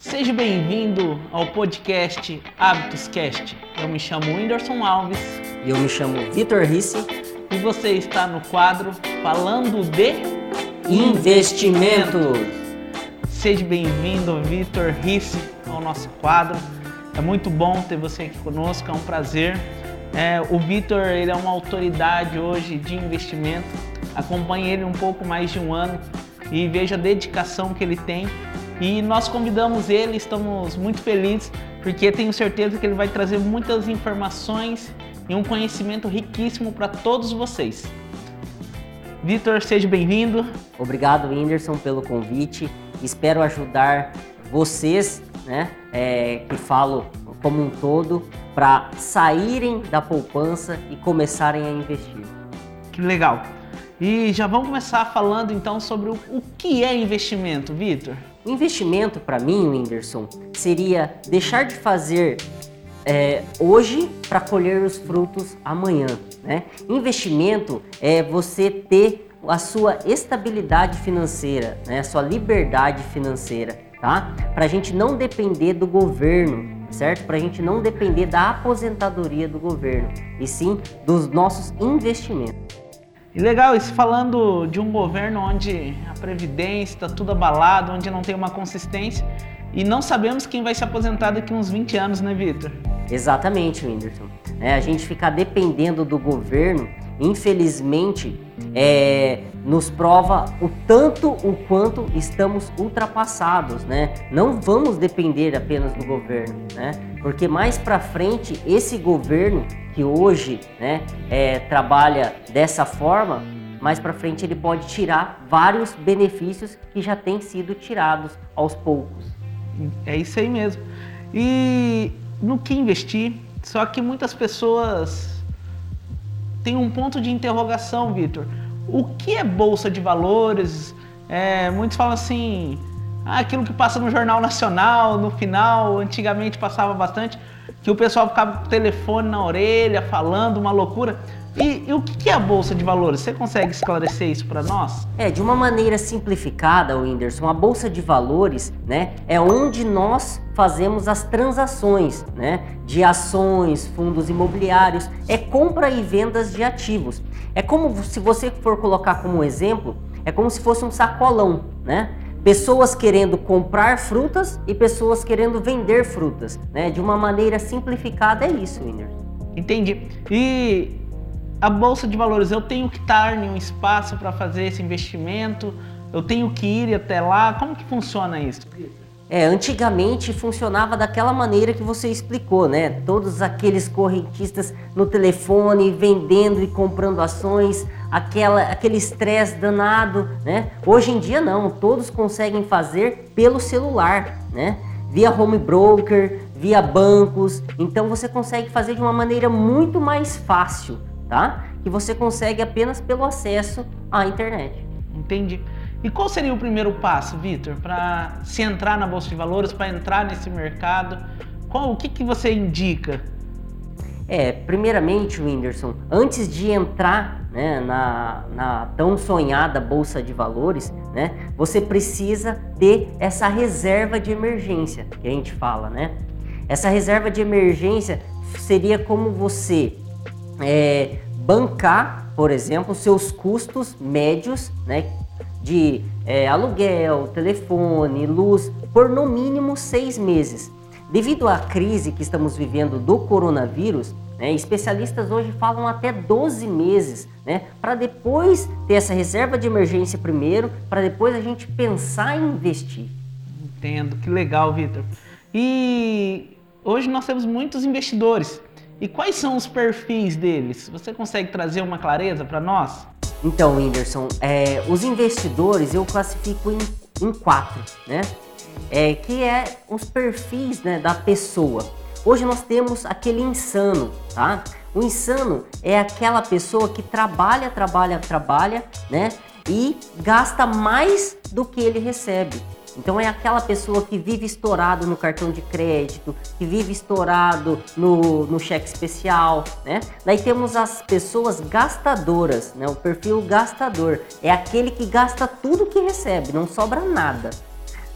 Seja bem-vindo ao podcast Hábitos Cast. Eu me chamo Whindersson Alves E eu me chamo Vitor Risse. e você está no quadro Falando de Investimentos. Seja bem-vindo, Vitor Risse, ao nosso quadro. É muito bom ter você aqui conosco, é um prazer. É, o Vitor ele é uma autoridade hoje de investimento. Acompanhe ele um pouco mais de um ano e veja a dedicação que ele tem. E nós convidamos ele, estamos muito felizes porque tenho certeza que ele vai trazer muitas informações e um conhecimento riquíssimo para todos vocês. Vitor, seja bem-vindo. Obrigado, Whindersson, pelo convite. Espero ajudar vocês, né, é, que falo como um todo, para saírem da poupança e começarem a investir. Que legal. E já vamos começar falando então sobre o, o que é investimento, Vitor. Investimento, para mim, Whindersson, seria deixar de fazer é, hoje para colher os frutos amanhã. Né? Investimento é você ter a sua estabilidade financeira, né? a sua liberdade financeira, tá? Para a gente não depender do governo, certo? Para a gente não depender da aposentadoria do governo, e sim dos nossos investimentos. E legal, isso falando de um governo onde a previdência está tudo abalado, onde não tem uma consistência e não sabemos quem vai se aposentar daqui uns 20 anos, né, Vitor? Exatamente, Whindersson. É, a gente ficar dependendo do governo, infelizmente, é, nos prova o tanto o quanto estamos ultrapassados, né? Não vamos depender apenas do governo, né? Porque mais para frente esse governo que hoje, né, é, trabalha dessa forma, mais para frente ele pode tirar vários benefícios que já têm sido tirados aos poucos. É isso aí mesmo. E no que investir? Só que muitas pessoas têm um ponto de interrogação, Vitor. O que é bolsa de valores? É, muitos falam assim, aquilo que passa no Jornal Nacional, no final, antigamente passava bastante, que o pessoal ficava com o telefone na orelha, falando uma loucura. E, e o que é a bolsa de valores? Você consegue esclarecer isso para nós? É, de uma maneira simplificada, Whindersson, a bolsa de valores, né, é onde nós fazemos as transações, né, de ações, fundos imobiliários, é compra e vendas de ativos. É como se você for colocar como exemplo, é como se fosse um sacolão, né? Pessoas querendo comprar frutas e pessoas querendo vender frutas, né? De uma maneira simplificada é isso, Whindersson. Entendi. E a bolsa de valores, eu tenho que estar em um espaço para fazer esse investimento? Eu tenho que ir até lá? Como que funciona isso? É, antigamente funcionava daquela maneira que você explicou, né? Todos aqueles correntistas no telefone vendendo e comprando ações, aquela, aquele estresse danado, né? Hoje em dia não, todos conseguem fazer pelo celular, né? Via home broker, via bancos, então você consegue fazer de uma maneira muito mais fácil, tá? Que você consegue apenas pelo acesso à internet. Entendi. E qual seria o primeiro passo, Vitor, para se entrar na bolsa de valores, para entrar nesse mercado? Qual, o que, que você indica? É, primeiramente, Whindersson, antes de entrar né, na, na tão sonhada bolsa de valores, né, você precisa ter essa reserva de emergência que a gente fala, né? Essa reserva de emergência seria como você é, bancar, por exemplo, seus custos médios, né, de é, aluguel, telefone, luz, por no mínimo seis meses. Devido à crise que estamos vivendo do coronavírus, né, especialistas hoje falam até 12 meses, né, para depois ter essa reserva de emergência primeiro, para depois a gente pensar em investir. Entendo, que legal, Vitor. E hoje nós temos muitos investidores. E quais são os perfis deles? Você consegue trazer uma clareza para nós? Então, Whindersson, é, os investidores eu classifico em, em quatro, né? É, que é os perfis né, da pessoa. Hoje nós temos aquele insano, tá? O insano é aquela pessoa que trabalha, trabalha, trabalha, né? E gasta mais do que ele recebe. Então é aquela pessoa que vive estourado no cartão de crédito, que vive estourado no, no cheque especial, né? Daí temos as pessoas gastadoras, né? O perfil gastador é aquele que gasta tudo que recebe, não sobra nada.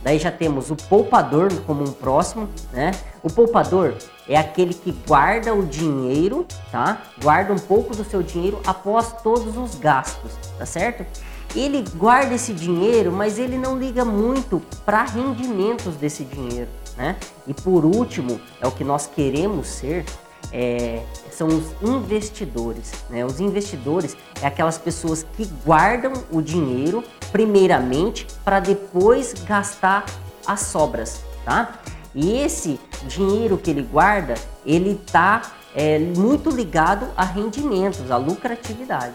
Daí já temos o poupador como um próximo, né? O poupador é aquele que guarda o dinheiro, tá? Guarda um pouco do seu dinheiro após todos os gastos, tá certo? Ele guarda esse dinheiro, mas ele não liga muito para rendimentos desse dinheiro, né? E por último, é o que nós queremos ser, é, são os investidores. Né? Os investidores é aquelas pessoas que guardam o dinheiro primeiramente para depois gastar as sobras, tá? E esse dinheiro que ele guarda, ele está é, muito ligado a rendimentos, a lucratividade.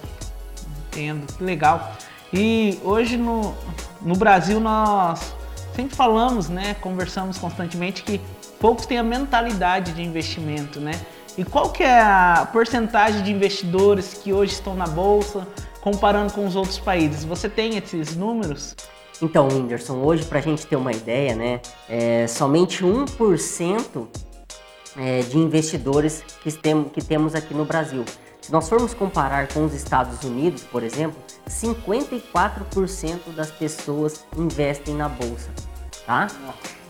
Entendo, que legal. E hoje no, no Brasil nós sempre falamos, né, conversamos constantemente que poucos têm a mentalidade de investimento, né? E qual que é a porcentagem de investidores que hoje estão na bolsa comparando com os outros países? Você tem esses números? Então, Whindersson, hoje para a gente ter uma ideia, né, é, somente 1% é, de investidores que, tem, que temos aqui no Brasil. Se nós formos comparar com os Estados Unidos, por exemplo, 54% das pessoas investem na bolsa, tá?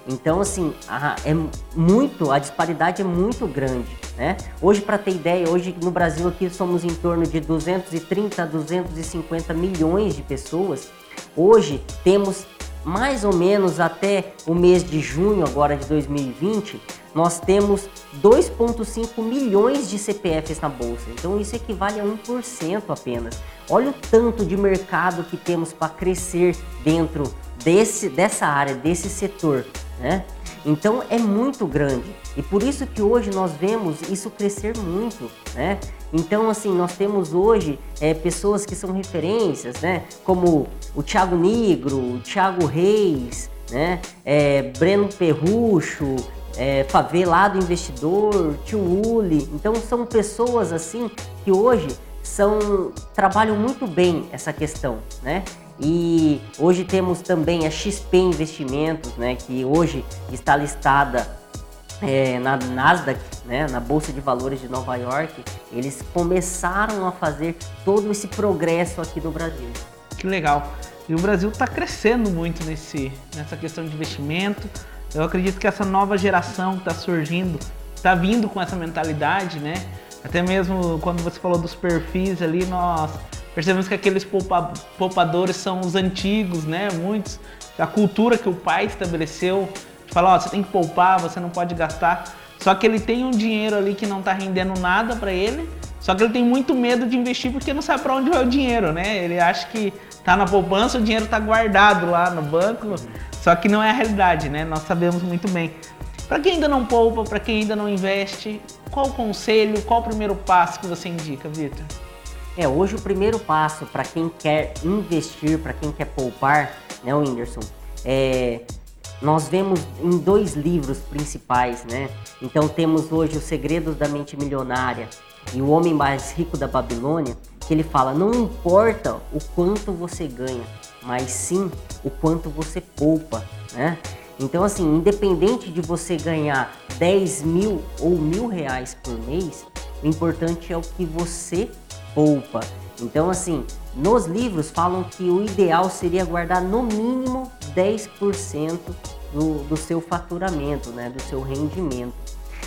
Então, assim, a, é muito, a disparidade é muito grande, né? Hoje, para ter ideia, hoje no Brasil aqui somos em torno de 230 a 250 milhões de pessoas. Hoje temos mais ou menos até o mês de junho agora de 2020, nós temos 2,5 milhões de CPFs na bolsa. Então isso equivale a 1% apenas. Olha o tanto de mercado que temos para crescer dentro desse, dessa área, desse setor né? Então é muito grande e por isso que hoje nós vemos isso crescer muito, né? Então assim nós temos hoje é, pessoas que são referências, né? Como o Thiago Negro, o Thiago Reis, né? É, Breno Perrucho, é, Favelado Investidor, Tio Uli. Então são pessoas assim que hoje são trabalham muito bem essa questão, né? E hoje temos também a XP Investimentos, né, que hoje está listada é, na Nasdaq, né, na Bolsa de Valores de Nova York. Eles começaram a fazer todo esse progresso aqui no Brasil. Que legal. E o Brasil está crescendo muito nesse, nessa questão de investimento. Eu acredito que essa nova geração que está surgindo está vindo com essa mentalidade, né? Até mesmo quando você falou dos perfis ali, nós Percebemos que aqueles poupa, poupadores são os antigos, né? Muitos. A cultura que o pai estabeleceu, falar, ó, você tem que poupar, você não pode gastar. Só que ele tem um dinheiro ali que não está rendendo nada para ele. Só que ele tem muito medo de investir porque não sabe para onde vai o dinheiro, né? Ele acha que tá na poupança, o dinheiro está guardado lá no banco. Só que não é a realidade, né? Nós sabemos muito bem. Para quem ainda não poupa, para quem ainda não investe, qual o conselho, qual o primeiro passo que você indica, Vitor? É, hoje o primeiro passo para quem quer investir, para quem quer poupar, né, Whindersson, é, nós vemos em dois livros principais, né? Então temos hoje Os Segredos da Mente Milionária e O Homem Mais Rico da Babilônia, que ele fala, não importa o quanto você ganha, mas sim o quanto você poupa, né? Então assim, independente de você ganhar 10 mil ou mil reais por mês, o importante é o que você poupa. Então, assim, nos livros falam que o ideal seria guardar no mínimo 10% do, do seu faturamento, né, do seu rendimento.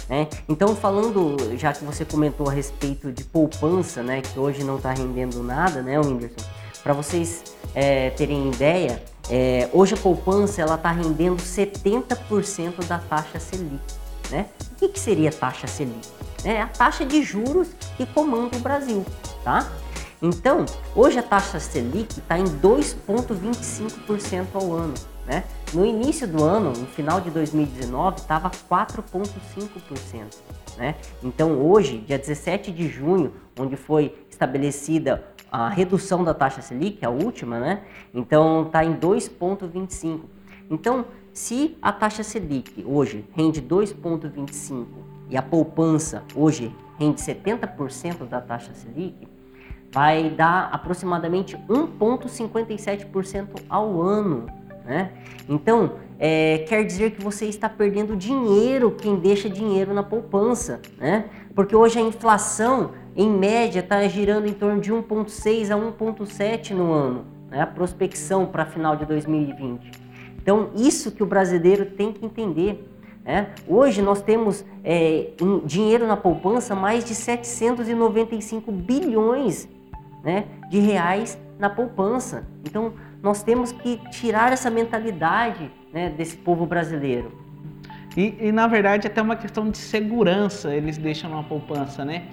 Né? Então, falando, já que você comentou a respeito de poupança, né, que hoje não está rendendo nada, né, Whindersson? Para vocês é, terem ideia, é, hoje a poupança ela está rendendo 70% da taxa Selic. Né? O que, que seria taxa Selic? É a taxa de juros que comanda o Brasil tá? Então, hoje a taxa Selic está em 2,25% ao ano, né? No início do ano, no final de 2019, estava 4,5%, né? Então, hoje, dia 17 de junho, onde foi estabelecida a redução da taxa Selic, a última, né? Então, está em 2,25%. Então, se a taxa Selic hoje rende 2,25% e a poupança hoje rende 70% da taxa Selic, vai dar aproximadamente 1,57% ao ano. Né? Então, é, quer dizer que você está perdendo dinheiro quem deixa dinheiro na poupança. Né? Porque hoje a inflação, em média, está girando em torno de 1,6% a 1,7% no ano. Né? A prospecção para final de 2020. Então, isso que o brasileiro tem que entender. Né? Hoje nós temos é, dinheiro na poupança mais de 795 bilhões né, de reais na poupança. Então, nós temos que tirar essa mentalidade né, desse povo brasileiro. E, e, na verdade até uma questão de segurança eles deixam na poupança, né?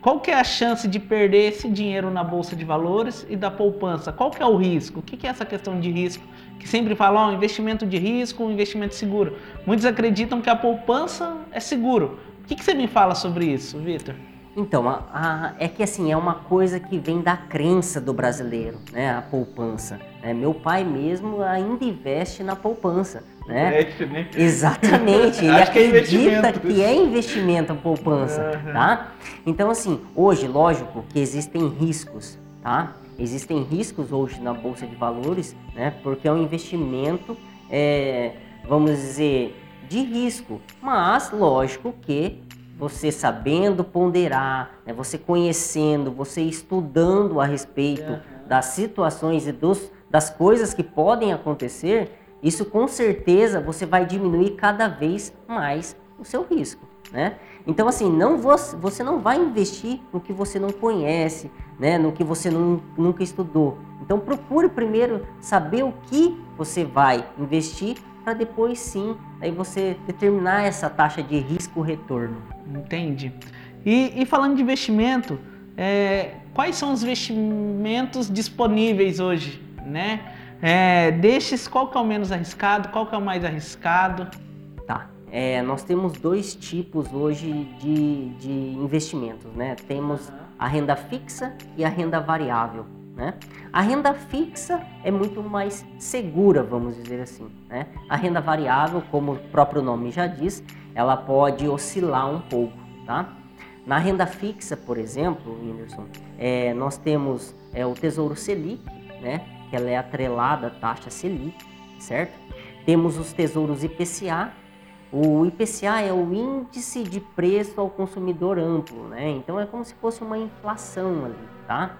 Qual que é a chance de perder esse dinheiro na bolsa de valores e da poupança? Qual que é o risco? O que, que é essa questão de risco? Que sempre falam, oh, investimento de risco, um investimento seguro. Muitos acreditam que a poupança é seguro. O que, que você me fala sobre isso, Vitor? Então, a, a, é que assim, é uma coisa que vem da crença do brasileiro, né? A poupança. Né? Meu pai mesmo ainda investe na poupança. Né? Né? Exatamente, ele acredita que é, que é investimento a poupança, uhum. tá? Então, assim, hoje, lógico que existem riscos, tá? Existem riscos hoje na Bolsa de Valores, né? Porque é um investimento, é, vamos dizer, de risco. Mas, lógico que você sabendo ponderar, né, você conhecendo, você estudando a respeito das situações e dos, das coisas que podem acontecer, isso com certeza você vai diminuir cada vez mais o seu risco. Né? Então, assim, não você, você não vai investir no que você não conhece, né? no que você não, nunca estudou. Então, procure primeiro saber o que você vai investir para depois sim aí você determinar essa taxa de risco-retorno. Entende? E, e, falando de investimento, é, quais são os investimentos disponíveis hoje, né? É, destes, qual que é o menos arriscado, qual que é o mais arriscado? Tá, é, nós temos dois tipos hoje de, de investimentos, né? Temos a renda fixa e a renda variável. Né? A renda fixa é muito mais segura, vamos dizer assim. Né? A renda variável, como o próprio nome já diz, ela pode oscilar um pouco. Tá? Na renda fixa, por exemplo, Whindersson, é, nós temos é, o Tesouro Selic, né? que ela é atrelada à taxa Selic, certo? Temos os tesouros IPCA. O IPCA é o índice de preço ao consumidor amplo, né? Então é como se fosse uma inflação ali, tá?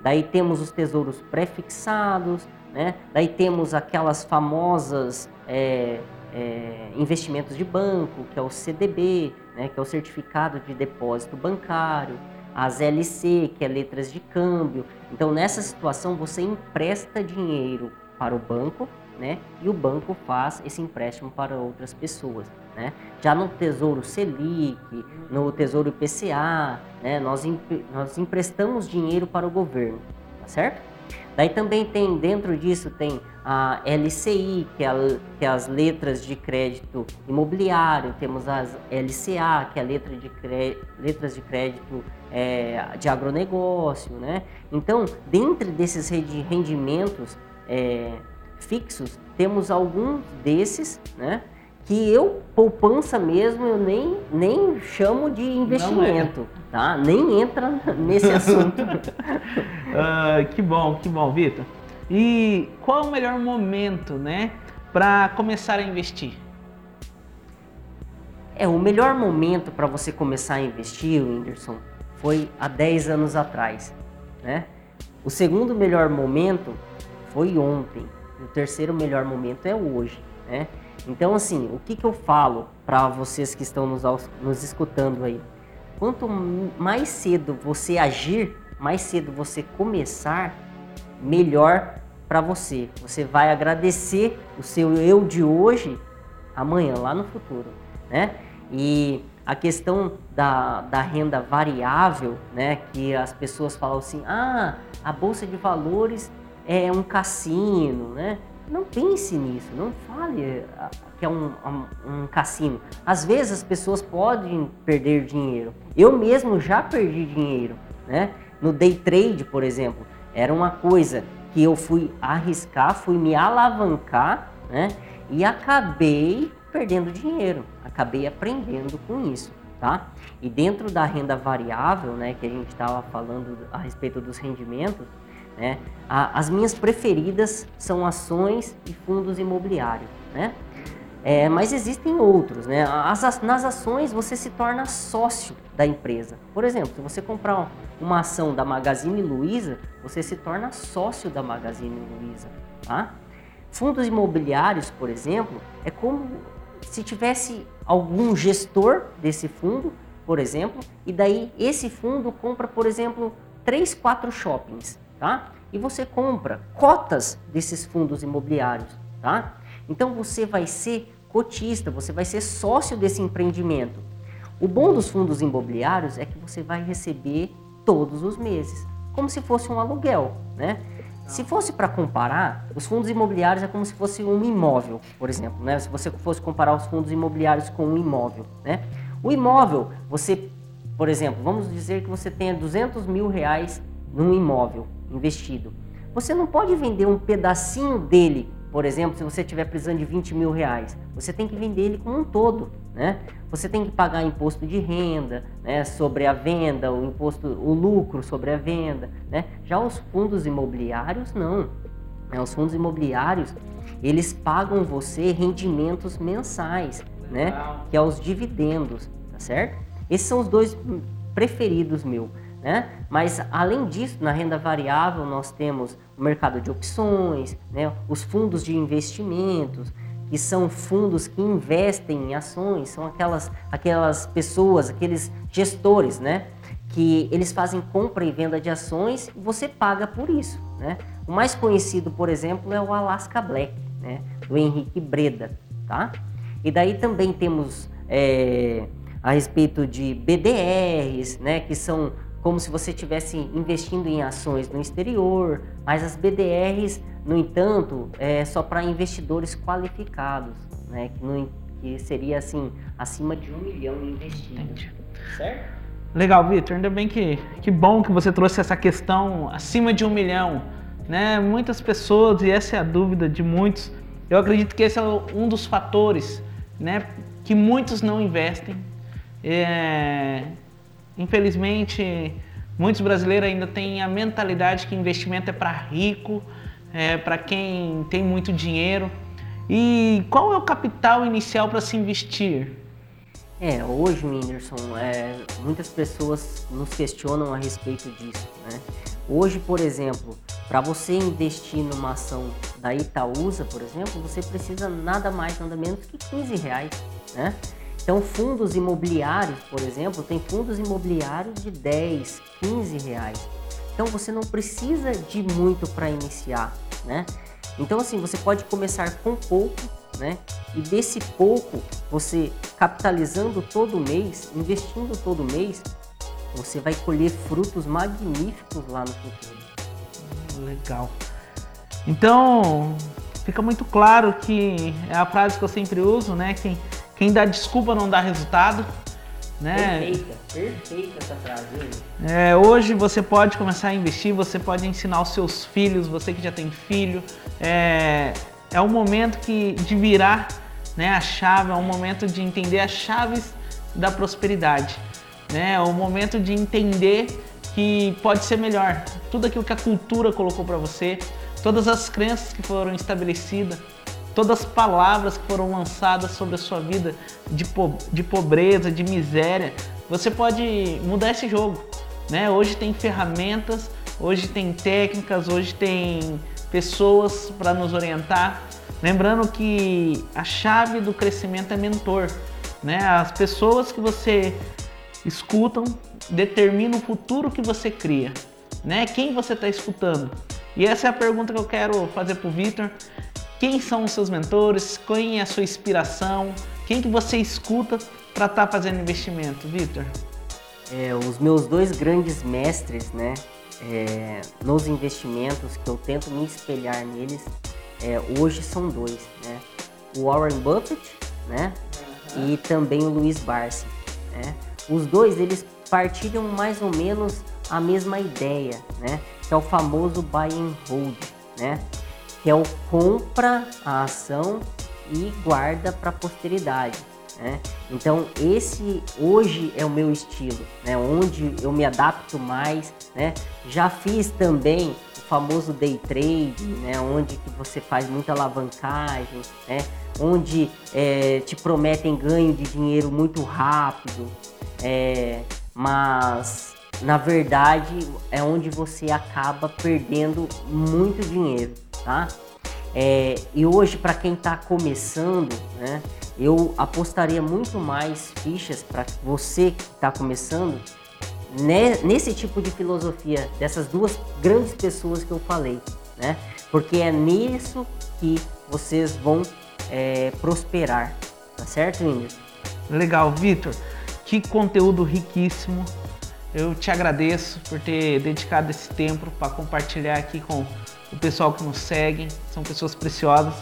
Daí temos os tesouros prefixados, né? Daí temos aquelas famosas é, é, investimentos de banco, que é o CDB, né? que é o Certificado de Depósito Bancário, as LC, que é letras de câmbio. Então, nessa situação, você empresta dinheiro para o banco, né? E o banco faz esse empréstimo para outras pessoas. Né? Já no Tesouro Selic, no Tesouro IPCA, né, nós, nós emprestamos dinheiro para o governo, tá certo? Daí também tem, dentro disso tem a LCI, que é, a, que é as letras de crédito imobiliário, temos as LCA, que é a letra de letras de crédito é, de agronegócio, né? Então, dentro desses rendimentos é, fixos, temos alguns desses, né? Que eu, poupança mesmo, eu nem, nem chamo de investimento, é. tá? Nem entra nesse assunto. uh, que bom, que bom, Vitor. E qual é o melhor momento, né, para começar a investir? É, o melhor momento para você começar a investir, Whindersson, foi há 10 anos atrás, né? O segundo melhor momento foi ontem. E o terceiro melhor momento é hoje, né? Então, assim, o que, que eu falo para vocês que estão nos, nos escutando aí? Quanto mais cedo você agir, mais cedo você começar, melhor para você. Você vai agradecer o seu eu de hoje, amanhã, lá no futuro, né? E a questão da, da renda variável, né? Que as pessoas falam assim, ah, a bolsa de valores é um cassino, né? Não pense nisso, não fale ah, que é um, um, um, cassino. Às vezes as pessoas podem perder dinheiro. Eu mesmo já perdi dinheiro, né? No day trade, por exemplo, era uma coisa que eu fui arriscar, fui me alavancar, né? E acabei perdendo dinheiro, acabei aprendendo com isso, tá? E dentro da renda variável, né, que a gente estava falando a respeito dos rendimentos, né? as minhas preferidas são ações e fundos imobiliários. Né? É, mas existem outros. Né? As, nas ações você se torna sócio da empresa. Por exemplo, se você comprar uma ação da Magazine Luiza, você se torna sócio da Magazine Luiza. Tá? Fundos imobiliários, por exemplo, é como se tivesse algum gestor desse fundo, por exemplo, e daí esse fundo compra, por exemplo, três, quatro shoppings, tá? E você compra cotas desses fundos imobiliários, tá? Então você vai ser cotista, você vai ser sócio desse empreendimento. O bom dos fundos imobiliários é que você vai receber todos os meses, como se fosse um aluguel, né? Se fosse para comparar, os fundos imobiliários é como se fosse um imóvel, por exemplo, né? Se você fosse comparar os fundos imobiliários com um imóvel, né? O imóvel, você, por exemplo, vamos dizer que você tenha 200 mil reais num imóvel investido. Você não pode vender um pedacinho dele, por exemplo, se você estiver precisando de 20 mil reais. Você tem que vender ele como um todo, né? Você tem que pagar imposto de renda, né, sobre a venda, o imposto, o lucro sobre a venda, né? Já os fundos imobiliários não. Né? Os fundos imobiliários eles pagam você rendimentos mensais, né? Que é os dividendos, tá certo? Esses são os dois preferidos meu. Né? Mas além disso, na renda variável nós temos o mercado de opções, né? os fundos de investimentos, que são fundos que investem em ações, são aquelas, aquelas pessoas, aqueles gestores, né? Que eles fazem compra e venda de ações e você paga por isso, né? O mais conhecido, por exemplo, é o Alaska Black, né? Do Henrique Breda, tá? E daí também temos é, a respeito de BDRs, né? Que são como se você estivesse investindo em ações no exterior, mas as BDRs, no entanto, é só para investidores qualificados, né? Que, no, que, seria assim, acima de um milhão investido. Entendi. Certo? Legal, Vitor. Ainda bem que, que bom que você trouxe essa questão acima de um milhão. Né? Muitas pessoas, e essa é a dúvida de muitos, eu acredito que esse é um dos fatores né, que muitos não investem. É, Infelizmente, muitos brasileiros ainda têm a mentalidade que investimento é para rico, é para quem tem muito dinheiro. E qual é o capital inicial para se investir? É, hoje, Whindersson, é, muitas pessoas nos questionam a respeito disso. Né? Hoje, por exemplo, para você investir numa ação da Itaúsa, por exemplo, você precisa nada mais, nada menos que 15 reais. Né? Então, fundos imobiliários, por exemplo, tem fundos imobiliários de 10, 15 reais. Então, você não precisa de muito para iniciar, né? Então, assim, você pode começar com pouco, né? E desse pouco, você capitalizando todo mês, investindo todo mês, você vai colher frutos magníficos lá no futuro. Legal. Então, fica muito claro que é a frase que eu sempre uso, né? Quem quem dá desculpa não dá resultado. Né? Perfeita, perfeita essa frase. É, hoje você pode começar a investir, você pode ensinar os seus filhos, você que já tem filho. É, é um momento que, de virar né, a chave, é um momento de entender as chaves da prosperidade. Né? É um momento de entender que pode ser melhor. Tudo aquilo que a cultura colocou para você, todas as crenças que foram estabelecidas, todas as palavras que foram lançadas sobre a sua vida de, po de pobreza, de miséria, você pode mudar esse jogo. Né? Hoje tem ferramentas, hoje tem técnicas, hoje tem pessoas para nos orientar. Lembrando que a chave do crescimento é mentor. Né? As pessoas que você escutam determinam o futuro que você cria. Né? Quem você está escutando? E essa é a pergunta que eu quero fazer para o Victor. Quem são os seus mentores? Quem é a sua inspiração? Quem que você escuta para estar tá fazendo investimento, Vitor? É, os meus dois grandes mestres, né, é, nos investimentos que eu tento me espelhar neles, é, hoje são dois, né? O Warren Buffett, né, uhum. e também o Luiz Barsi, né? Os dois eles partilham mais ou menos a mesma ideia, né? Que é o famoso buy and hold, né? Que é o compra a ação e guarda para a posteridade. Né? Então esse hoje é o meu estilo, né? onde eu me adapto mais. Né? Já fiz também o famoso day trade, né? onde que você faz muita alavancagem, né? onde é, te prometem ganho de dinheiro muito rápido, é, mas na verdade é onde você acaba perdendo muito dinheiro tá? É, e hoje, para quem está começando, né, eu apostaria muito mais fichas para você que está começando né, nesse tipo de filosofia dessas duas grandes pessoas que eu falei, né? Porque é nisso que vocês vão é, prosperar, tá certo, Whindersson? Legal, Vitor. Que conteúdo riquíssimo. Eu te agradeço por ter dedicado esse tempo para compartilhar aqui com o pessoal que nos segue, são pessoas preciosas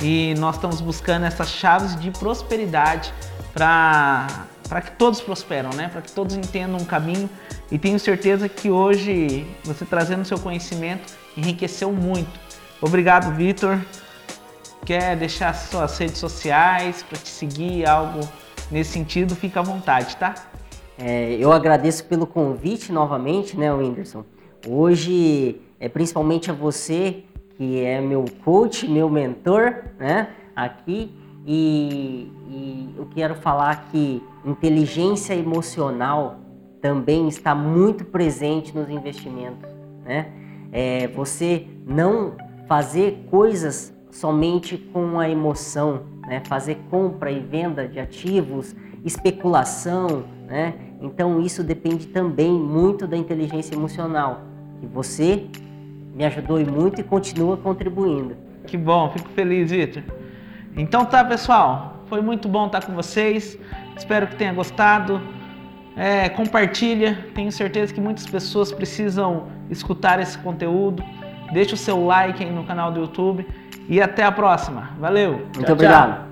e nós estamos buscando essas chaves de prosperidade para que todos prosperam, né? Para que todos entendam um caminho e tenho certeza que hoje você trazendo seu conhecimento enriqueceu muito. Obrigado, Vitor. Quer deixar suas redes sociais para te seguir, algo nesse sentido? Fica à vontade, tá? É, eu agradeço pelo convite novamente, né, Whindersson? Hoje é principalmente a você que é meu coach, meu mentor, né? Aqui e, e eu quero falar que inteligência emocional também está muito presente nos investimentos, né? É, você não fazer coisas somente com a emoção, né? Fazer compra e venda de ativos, especulação, né? Então isso depende também muito da inteligência emocional que você me ajudou muito e continua contribuindo. Que bom, fico feliz, Vitor. Então tá, pessoal, foi muito bom estar com vocês. Espero que tenha gostado. É, compartilha, tenho certeza que muitas pessoas precisam escutar esse conteúdo. Deixa o seu like aí no canal do YouTube e até a próxima. Valeu. Muito tchau, obrigado. Tchau.